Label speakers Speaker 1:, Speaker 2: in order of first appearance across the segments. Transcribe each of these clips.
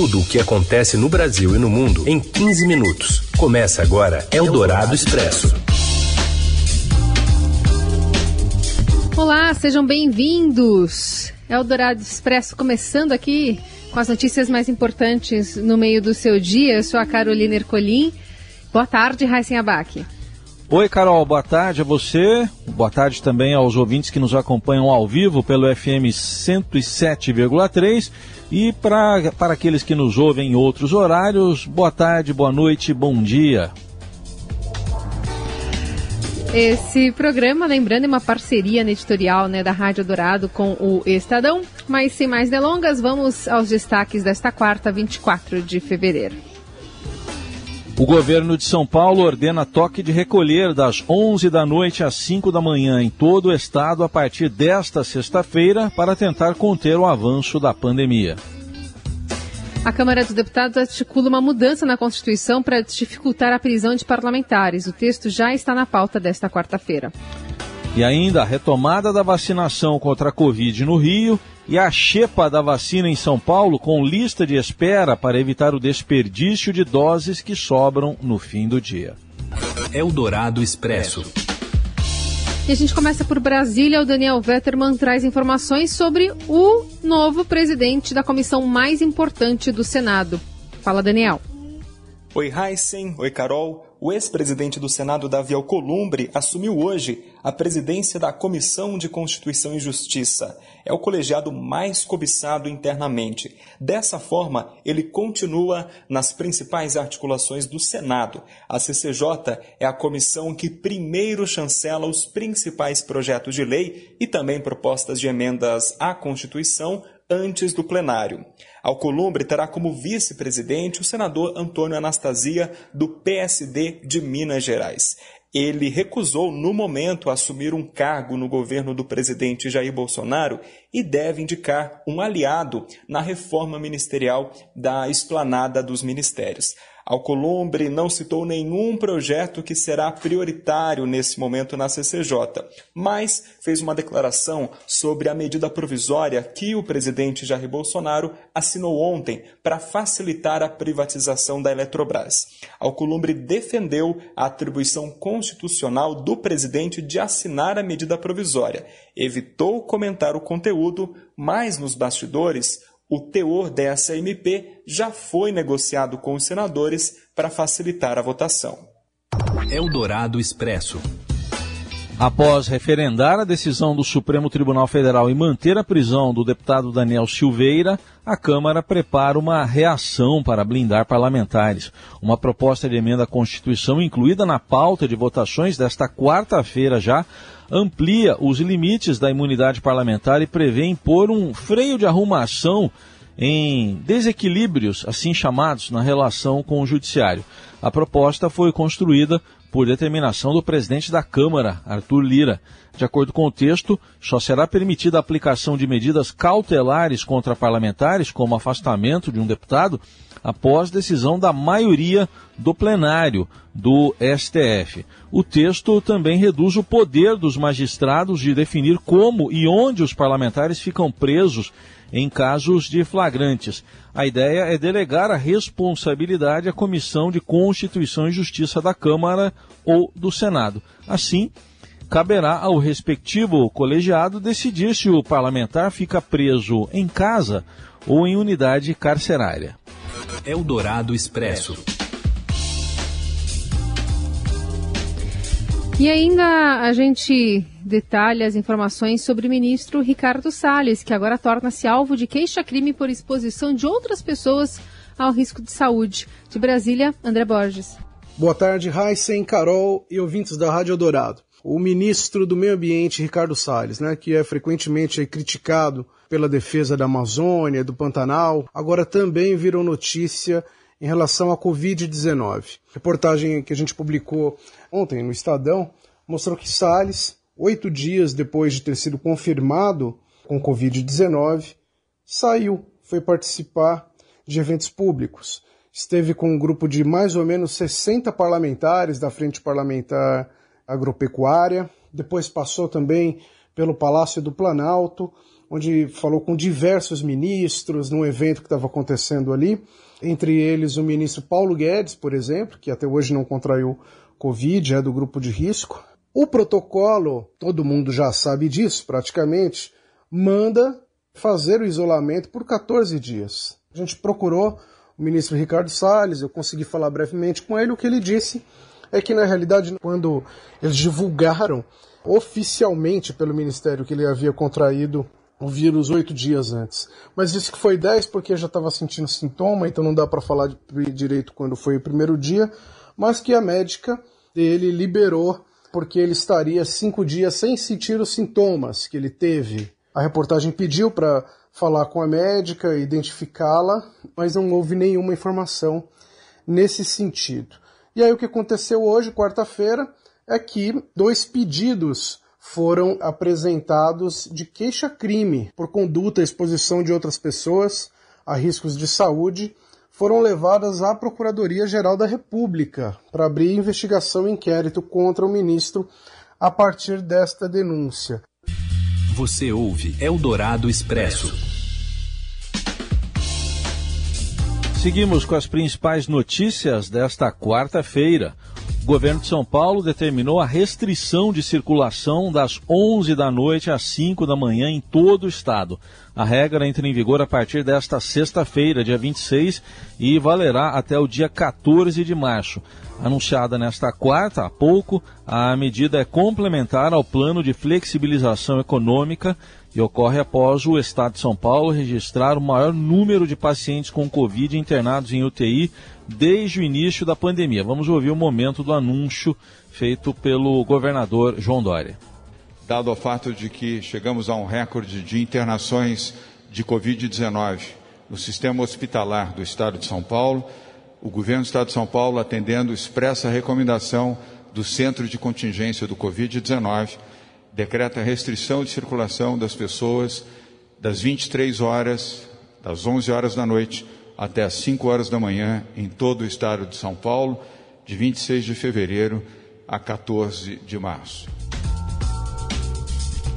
Speaker 1: Tudo o que acontece no Brasil e no mundo em 15 minutos. Começa agora Eldorado Expresso.
Speaker 2: Olá, sejam bem-vindos. Eldorado Expresso começando aqui com as notícias mais importantes no meio do seu dia. Eu sou a Carolina Ercolim. Boa tarde, Raíssen Abac.
Speaker 3: Oi, Carol, boa tarde a você. Boa tarde também aos ouvintes que nos acompanham ao vivo pelo FM 107,3 e pra, para aqueles que nos ouvem em outros horários, boa tarde, boa noite, bom dia.
Speaker 2: Esse programa, lembrando, é uma parceria editorial né, da Rádio Dourado com o Estadão. Mas sem mais delongas, vamos aos destaques desta quarta, 24 de fevereiro.
Speaker 3: O governo de São Paulo ordena toque de recolher das 11 da noite às 5 da manhã em todo o estado a partir desta sexta-feira para tentar conter o avanço da pandemia.
Speaker 2: A Câmara dos Deputados articula uma mudança na Constituição para dificultar a prisão de parlamentares. O texto já está na pauta desta quarta-feira.
Speaker 3: E ainda a retomada da vacinação contra a Covid no Rio e a chepa da vacina em São Paulo com lista de espera para evitar o desperdício de doses que sobram no fim do dia.
Speaker 1: Eldorado Expresso.
Speaker 2: E a gente começa por Brasília. O Daniel Vetterman traz informações sobre o novo presidente da comissão mais importante do Senado. Fala, Daniel.
Speaker 4: Oi, Heisen. Oi, Carol. O ex-presidente do Senado, Davi Alcolumbre, assumiu hoje a presidência da Comissão de Constituição e Justiça. É o colegiado mais cobiçado internamente. Dessa forma, ele continua nas principais articulações do Senado. A CCJ é a comissão que primeiro chancela os principais projetos de lei e também propostas de emendas à Constituição antes do plenário. Alcolumbre terá como vice-presidente o senador Antônio Anastasia, do PSD de Minas Gerais. Ele recusou, no momento, assumir um cargo no governo do presidente Jair Bolsonaro e deve indicar um aliado na reforma ministerial da esplanada dos ministérios. Alcolumbre não citou nenhum projeto que será prioritário nesse momento na CCJ, mas fez uma declaração sobre a medida provisória que o presidente Jair Bolsonaro assinou ontem para facilitar a privatização da Eletrobras. Alcolumbre defendeu a atribuição constitucional do presidente de assinar a medida provisória, evitou comentar o conteúdo, mas nos bastidores o teor dessa MP já foi negociado com os senadores para facilitar a votação.
Speaker 1: Eldorado Expresso.
Speaker 3: Após referendar a decisão do Supremo Tribunal Federal e manter a prisão do deputado Daniel Silveira, a Câmara prepara uma reação para blindar parlamentares. Uma proposta de emenda à Constituição incluída na pauta de votações desta quarta-feira já amplia os limites da imunidade parlamentar e prevê impor um freio de arrumação em desequilíbrios, assim chamados, na relação com o Judiciário. A proposta foi construída por determinação do presidente da Câmara, Arthur Lira. De acordo com o texto, só será permitida a aplicação de medidas cautelares contra parlamentares, como afastamento de um deputado, após decisão da maioria do plenário do STF. O texto também reduz o poder dos magistrados de definir como e onde os parlamentares ficam presos em casos de flagrantes. A ideia é delegar a responsabilidade à Comissão de Constituição e Justiça da Câmara ou do Senado. Assim, caberá ao respectivo colegiado decidir se o parlamentar fica preso em casa ou em unidade carcerária.
Speaker 1: Eldorado Expresso.
Speaker 2: E ainda a gente detalha as informações sobre o ministro Ricardo Salles, que agora torna-se alvo de queixa-crime por exposição de outras pessoas ao risco de saúde. De Brasília, André Borges.
Speaker 5: Boa tarde, Heisen, Carol e ouvintes da Rádio Dourado. O ministro do Meio Ambiente, Ricardo Salles, né, que é frequentemente criticado pela defesa da Amazônia, do Pantanal, agora também virou notícia em relação à Covid-19. Reportagem que a gente publicou ontem no Estadão mostrou que Salles, oito dias depois de ter sido confirmado com Covid-19, saiu, foi participar de eventos públicos. Esteve com um grupo de mais ou menos 60 parlamentares da Frente Parlamentar Agropecuária, depois passou também pelo Palácio do Planalto, onde falou com diversos ministros num evento que estava acontecendo ali, entre eles o ministro Paulo Guedes, por exemplo, que até hoje não contraiu Covid, é do grupo de risco. O protocolo, todo mundo já sabe disso praticamente, manda fazer o isolamento por 14 dias. A gente procurou o ministro Ricardo Salles, eu consegui falar brevemente com ele, o que ele disse é que na realidade quando eles divulgaram oficialmente pelo ministério que ele havia contraído o vírus oito dias antes. Mas disse que foi dez porque já estava sentindo sintoma, então não dá para falar direito quando foi o primeiro dia, mas que a médica dele liberou porque ele estaria cinco dias sem sentir os sintomas que ele teve. A reportagem pediu para falar com a médica, identificá-la, mas não houve nenhuma informação nesse sentido. E aí o que aconteceu hoje, quarta-feira, é que dois pedidos foram apresentados de queixa-crime por conduta e exposição de outras pessoas a riscos de saúde foram levadas à Procuradoria-Geral da República para abrir investigação e inquérito contra o ministro a partir desta denúncia.
Speaker 1: Você ouve Eldorado Expresso.
Speaker 3: Seguimos com as principais notícias desta quarta-feira. O governo de São Paulo determinou a restrição de circulação das 11 da noite às 5 da manhã em todo o estado. A regra entra em vigor a partir desta sexta-feira, dia 26, e valerá até o dia 14 de março. Anunciada nesta quarta, há pouco, a medida é complementar ao plano de flexibilização econômica e ocorre após o Estado de São Paulo registrar o maior número de pacientes com Covid internados em UTI desde o início da pandemia. Vamos ouvir o momento do anúncio feito pelo governador João Dória
Speaker 6: dado o fato de que chegamos a um recorde de internações de Covid-19 no sistema hospitalar do Estado de São Paulo, o governo do Estado de São Paulo, atendendo expressa recomendação do Centro de Contingência do Covid-19, decreta restrição de circulação das pessoas das 23 horas, das 11 horas da noite até as 5 horas da manhã em todo o Estado de São Paulo, de 26 de fevereiro a 14 de março.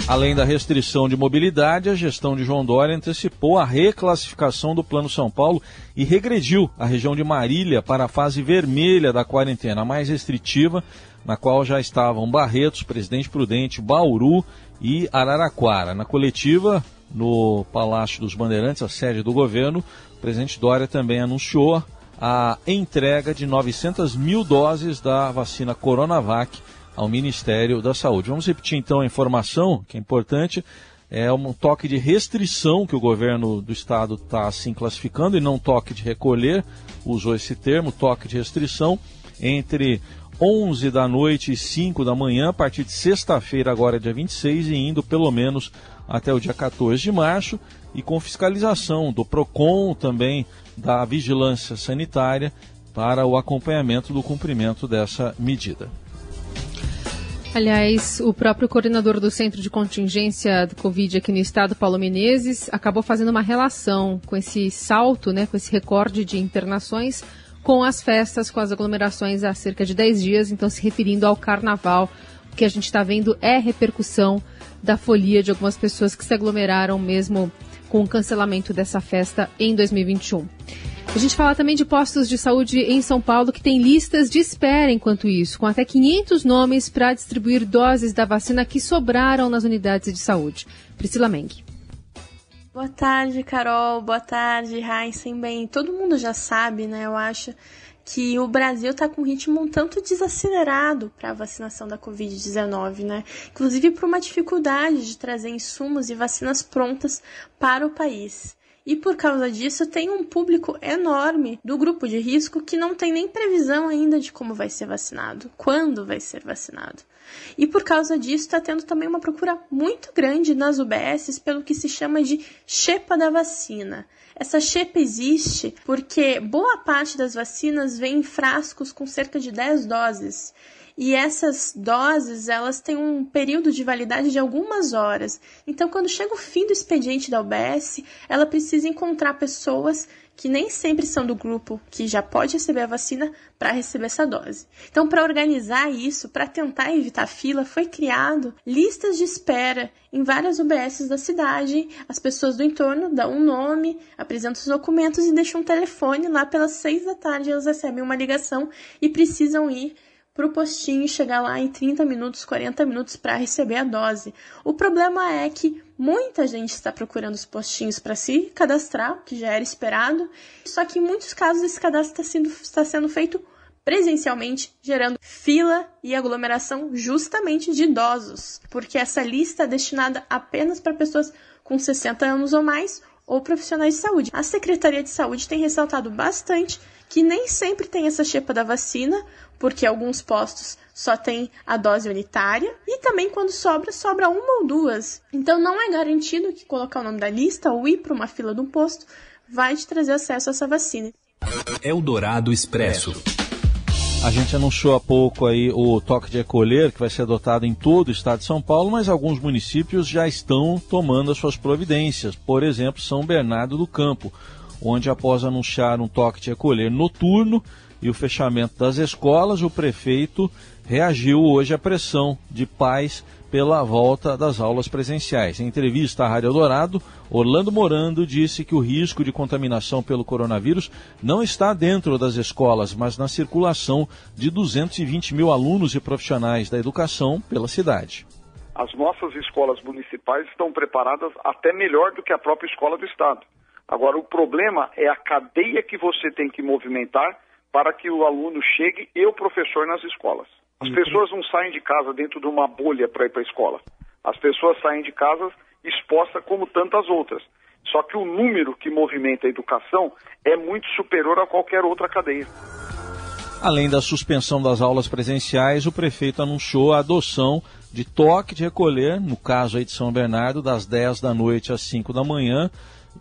Speaker 3: Além da restrição de mobilidade, a gestão de João Dória antecipou a reclassificação do Plano São Paulo e regrediu a região de Marília para a fase vermelha da quarentena, mais restritiva, na qual já estavam Barretos, Presidente Prudente, Bauru e Araraquara. Na coletiva, no Palácio dos Bandeirantes, a sede do governo, o presidente Dória também anunciou a entrega de 900 mil doses da vacina Coronavac ao Ministério da Saúde. Vamos repetir então a informação, que é importante. É um toque de restrição que o governo do estado está assim classificando, e não toque de recolher, usou esse termo, toque de restrição, entre 11 da noite e 5 da manhã, a partir de sexta-feira, agora dia 26, e indo pelo menos até o dia 14 de março, e com fiscalização do PROCON, também da Vigilância Sanitária, para o acompanhamento do cumprimento dessa medida.
Speaker 2: Aliás, o próprio coordenador do Centro de Contingência do Covid aqui no estado, Paulo Menezes, acabou fazendo uma relação com esse salto, né, com esse recorde de internações, com as festas, com as aglomerações há cerca de 10 dias, então se referindo ao carnaval. O que a gente está vendo é repercussão da folia de algumas pessoas que se aglomeraram mesmo com o cancelamento dessa festa em 2021. A gente fala também de postos de saúde em São Paulo que tem listas de espera enquanto isso, com até 500 nomes para distribuir doses da vacina que sobraram nas unidades de saúde. Priscila Meng.
Speaker 7: Boa tarde, Carol. Boa tarde, Heisen. Bem, todo mundo já sabe, né? Eu acho que o Brasil está com um ritmo um tanto desacelerado para a vacinação da Covid-19, né? Inclusive por uma dificuldade de trazer insumos e vacinas prontas para o país. E por causa disso, tem um público enorme do grupo de risco que não tem nem previsão ainda de como vai ser vacinado, quando vai ser vacinado. E por causa disso, está tendo também uma procura muito grande nas UBSs pelo que se chama de chepa da vacina. Essa chepa existe porque boa parte das vacinas vem em frascos com cerca de 10 doses. e essas doses, elas têm um período de validade de algumas horas. Então, quando chega o fim do expediente da UBS, ela precisa encontrar pessoas que nem sempre são do grupo que já pode receber a vacina para receber essa dose. Então, para organizar isso, para tentar evitar fila, foi criado listas de espera em várias UBSs da cidade. As pessoas do entorno dão um nome, apresentam os documentos e deixam um telefone lá pelas seis da tarde. Elas recebem uma ligação e precisam ir para o postinho chegar lá em 30 minutos, 40 minutos para receber a dose. O problema é que muita gente está procurando os postinhos para se cadastrar, o que já era esperado, só que em muitos casos esse cadastro está sendo, está sendo feito presencialmente, gerando fila e aglomeração justamente de idosos, porque essa lista é destinada apenas para pessoas com 60 anos ou mais ou profissionais de saúde. A Secretaria de Saúde tem ressaltado bastante que nem sempre tem essa chepa da vacina, porque alguns postos só tem a dose unitária e também quando sobra, sobra uma ou duas. Então não é garantido que colocar o nome da lista ou ir para uma fila de um posto vai te trazer acesso a essa vacina.
Speaker 1: Eldorado Expresso.
Speaker 3: A gente anunciou há pouco aí o toque de recolher que vai ser adotado em todo o estado de São Paulo, mas alguns municípios já estão tomando as suas providências. Por exemplo, São Bernardo do Campo, onde após anunciar um toque de recolher noturno, e o fechamento das escolas, o prefeito reagiu hoje à pressão de pais pela volta das aulas presenciais. Em entrevista à Rádio Eldorado, Orlando Morando disse que o risco de contaminação pelo coronavírus não está dentro das escolas, mas na circulação de 220 mil alunos e profissionais da educação pela cidade.
Speaker 8: As nossas escolas municipais estão preparadas até melhor do que a própria escola do Estado. Agora, o problema é a cadeia que você tem que movimentar para que o aluno chegue e o professor nas escolas. As uhum. pessoas não saem de casa dentro de uma bolha para ir para a escola. As pessoas saem de casa expostas como tantas outras. Só que o número que movimenta a educação é muito superior a qualquer outra cadeia.
Speaker 3: Além da suspensão das aulas presenciais, o prefeito anunciou a adoção de toque de recolher, no caso aí de São Bernardo, das 10 da noite às 5 da manhã,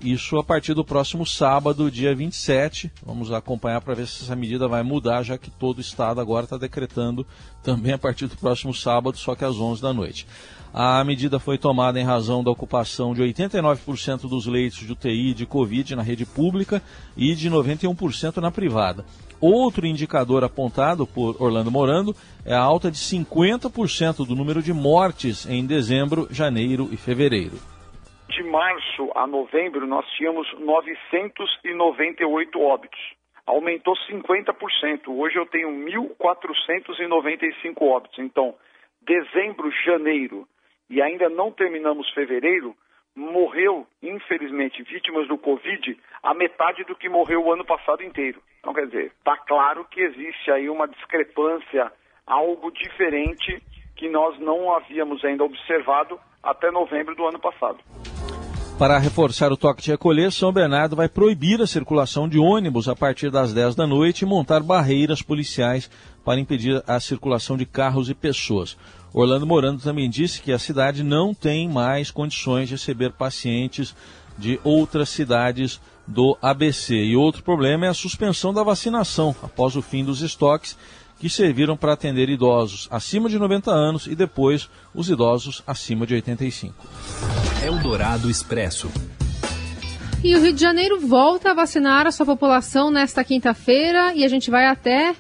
Speaker 3: isso a partir do próximo sábado, dia 27. Vamos acompanhar para ver se essa medida vai mudar, já que todo o estado agora está decretando também a partir do próximo sábado, só que às 11 da noite. A medida foi tomada em razão da ocupação de 89% dos leitos de UTI de Covid na rede pública e de 91% na privada. Outro indicador apontado por Orlando Morando é a alta de 50% do número de mortes em dezembro, janeiro e fevereiro
Speaker 8: de março a novembro, nós tínhamos 998 óbitos. Aumentou 50%. Hoje eu tenho 1.495 óbitos. Então, dezembro, janeiro e ainda não terminamos fevereiro, morreu, infelizmente, vítimas do Covid, a metade do que morreu o ano passado inteiro. Então, quer dizer, está claro que existe aí uma discrepância, algo diferente que nós não havíamos ainda observado até novembro do ano passado.
Speaker 3: Para reforçar o toque de recolher, São Bernardo vai proibir a circulação de ônibus a partir das 10 da noite e montar barreiras policiais para impedir a circulação de carros e pessoas. Orlando Morando também disse que a cidade não tem mais condições de receber pacientes de outras cidades do ABC. E outro problema é a suspensão da vacinação após o fim dos estoques que serviram para atender idosos acima de 90 anos e depois os idosos acima de 85.
Speaker 1: Eldorado Expresso.
Speaker 2: E o Rio de Janeiro volta a vacinar a sua população nesta quinta-feira e a gente vai até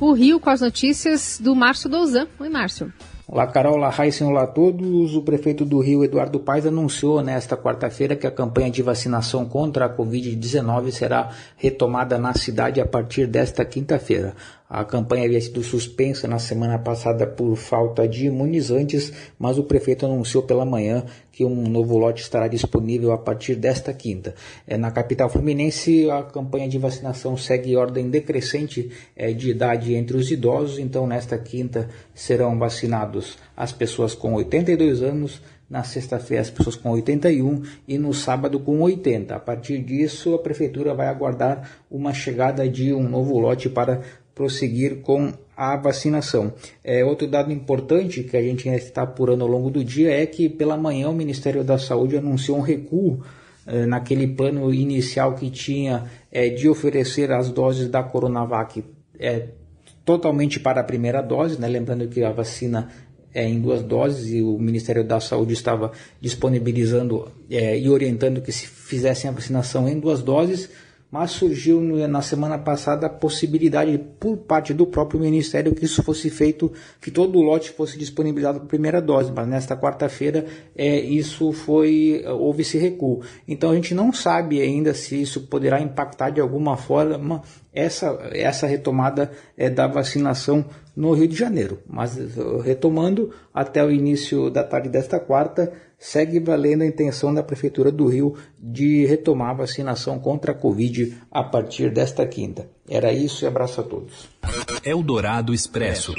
Speaker 2: o Rio com as notícias do Márcio Douzan. Oi, Márcio.
Speaker 9: Olá, Carol, olá, Raíssa, olá a todos. O prefeito do Rio, Eduardo Paes, anunciou nesta quarta-feira que a campanha de vacinação contra a Covid-19 será retomada na cidade a partir desta quinta-feira. A campanha havia sido suspensa na semana passada por falta de imunizantes, mas o prefeito anunciou pela manhã que um novo lote estará disponível a partir desta quinta. É, na capital fluminense, a campanha de vacinação segue ordem decrescente é, de idade entre os idosos, então nesta quinta serão vacinados as pessoas com 82 anos, na sexta-feira as pessoas com 81 e no sábado com 80. A partir disso, a prefeitura vai aguardar uma chegada de um novo lote para prosseguir com a vacinação. É, outro dado importante que a gente está apurando ao longo do dia é que pela manhã o Ministério da Saúde anunciou um recuo é, naquele plano inicial que tinha é, de oferecer as doses da Coronavac é, totalmente para a primeira dose, né? lembrando que a vacina é, em duas doses e o Ministério da Saúde estava disponibilizando é, e orientando que se fizessem a vacinação em duas doses, mas surgiu na semana passada a possibilidade por parte do próprio Ministério que isso fosse feito, que todo o lote fosse disponibilizado para a primeira dose, mas nesta quarta-feira é, isso foi, houve esse recuo. Então a gente não sabe ainda se isso poderá impactar de alguma forma essa, essa retomada é, da vacinação no Rio de Janeiro. Mas retomando, até o início da tarde desta quarta, segue valendo a intenção da Prefeitura do Rio de retomar a vacinação contra a Covid a partir desta quinta. Era isso e abraço a todos.
Speaker 1: Eldorado Expresso.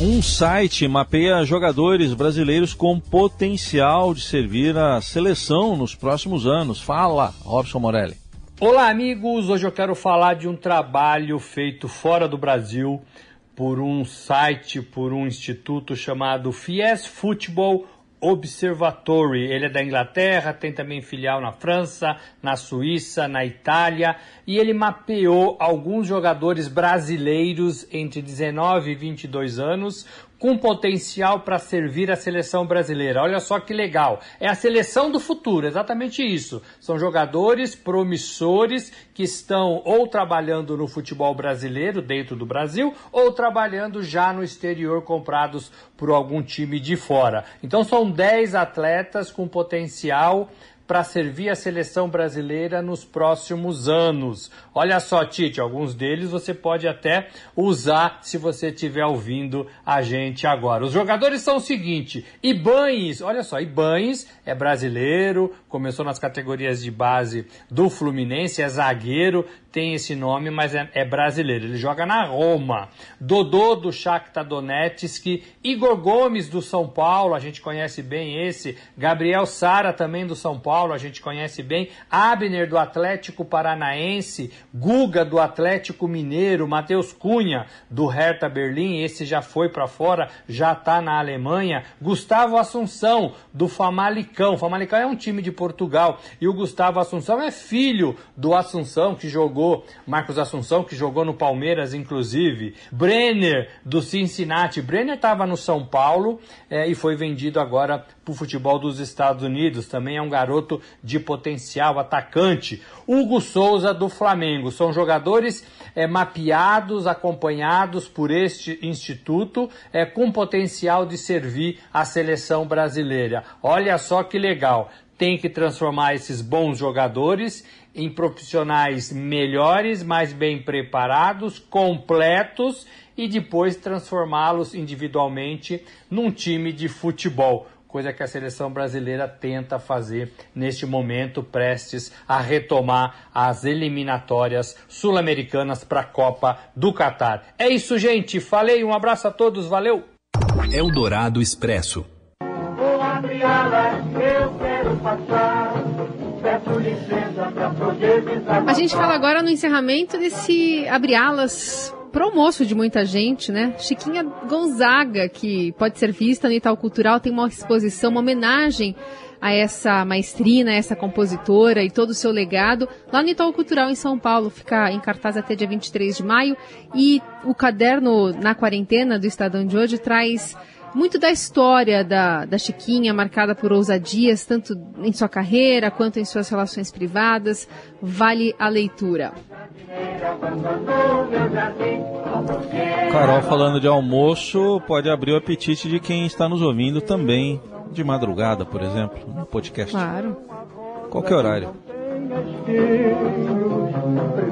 Speaker 3: Um site mapeia jogadores brasileiros com potencial de servir a seleção nos próximos anos. Fala, Robson Morelli.
Speaker 10: Olá, amigos! Hoje eu quero falar de um trabalho feito fora do Brasil por um site, por um instituto chamado Fies Football Observatory. Ele é da Inglaterra, tem também filial na França, na Suíça, na Itália, e ele mapeou alguns jogadores brasileiros entre 19 e 22 anos com potencial para servir a seleção brasileira. Olha só que legal. É a seleção do futuro, exatamente isso. São jogadores promissores que estão ou trabalhando no futebol brasileiro, dentro do Brasil, ou trabalhando já no exterior, comprados por algum time de fora. Então são 10 atletas com potencial para servir a seleção brasileira nos próximos anos. Olha só, Tite, alguns deles você pode até usar se você estiver ouvindo a gente agora. Os jogadores são o seguinte: Ibanes, olha só, Ibanes é brasileiro, começou nas categorias de base do Fluminense, é zagueiro, tem esse nome, mas é, é, brasileiro. Ele joga na Roma. Dodô do Shakhtar Donetsk, Igor Gomes do São Paulo, a gente conhece bem esse. Gabriel Sara também do São Paulo, a gente conhece bem. Abner do Atlético Paranaense, Guga do Atlético Mineiro, Matheus Cunha do Hertha Berlim, esse já foi para fora, já está na Alemanha. Gustavo Assunção do Famalicão. Famalicão é um time de Portugal e o Gustavo Assunção é filho do Assunção que jogou jogou, Marcos Assunção, que jogou no Palmeiras, inclusive, Brenner, do Cincinnati. Brenner estava no São Paulo é, e foi vendido agora para o futebol dos Estados Unidos. Também é um garoto de potencial, atacante. Hugo Souza, do Flamengo. São jogadores é, mapeados, acompanhados por este instituto, é, com potencial de servir a seleção brasileira. Olha só que legal tem que transformar esses bons jogadores em profissionais melhores, mais bem preparados, completos e depois transformá-los individualmente num time de futebol. Coisa que a seleção brasileira tenta fazer neste momento, prestes a retomar as eliminatórias sul-americanas para a Copa do Catar. É isso, gente. Falei, um abraço a todos, valeu!
Speaker 1: Eldorado Expresso. Vou abrir alas, eu quero passar.
Speaker 2: A gente fala agora no encerramento desse abre alas pro almoço de muita gente, né? Chiquinha Gonzaga, que pode ser vista no Itaú Cultural, tem uma exposição, uma homenagem a essa maestrina, a essa compositora e todo o seu legado, lá no Itaú Cultural em São Paulo, fica em cartaz até dia 23 de maio, e o caderno Na Quarentena do Estadão de hoje traz muito da história da, da Chiquinha, marcada por ousadias, tanto em sua carreira quanto em suas relações privadas, vale a leitura.
Speaker 3: Carol falando de almoço pode abrir o apetite de quem está nos ouvindo também de madrugada, por exemplo, no podcast.
Speaker 2: Claro.
Speaker 3: Qualquer horário.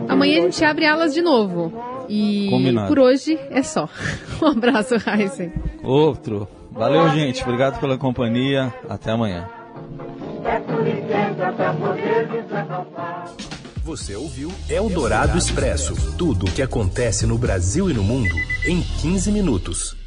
Speaker 2: Amanhã a gente abre alas de novo. E
Speaker 3: Combinado.
Speaker 2: por hoje é só. Um abraço, Heisen.
Speaker 3: Outro. Valeu, gente. Obrigado pela companhia. Até amanhã.
Speaker 1: Você ouviu Eldorado Expresso tudo o que acontece no Brasil e no mundo em 15 minutos.